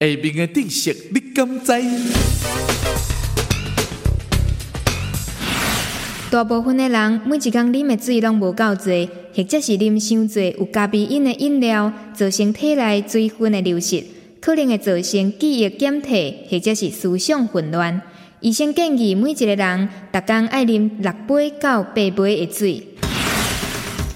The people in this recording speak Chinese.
下面的知识你敢知？大部分的人每一工啉的水拢无够多，或者是啉伤多有咖啡因的饮料，造成体内水分的流失，可能会造成记忆减退，或者是思想混乱。医生建议每一个人逐工爱啉六杯到八杯的水。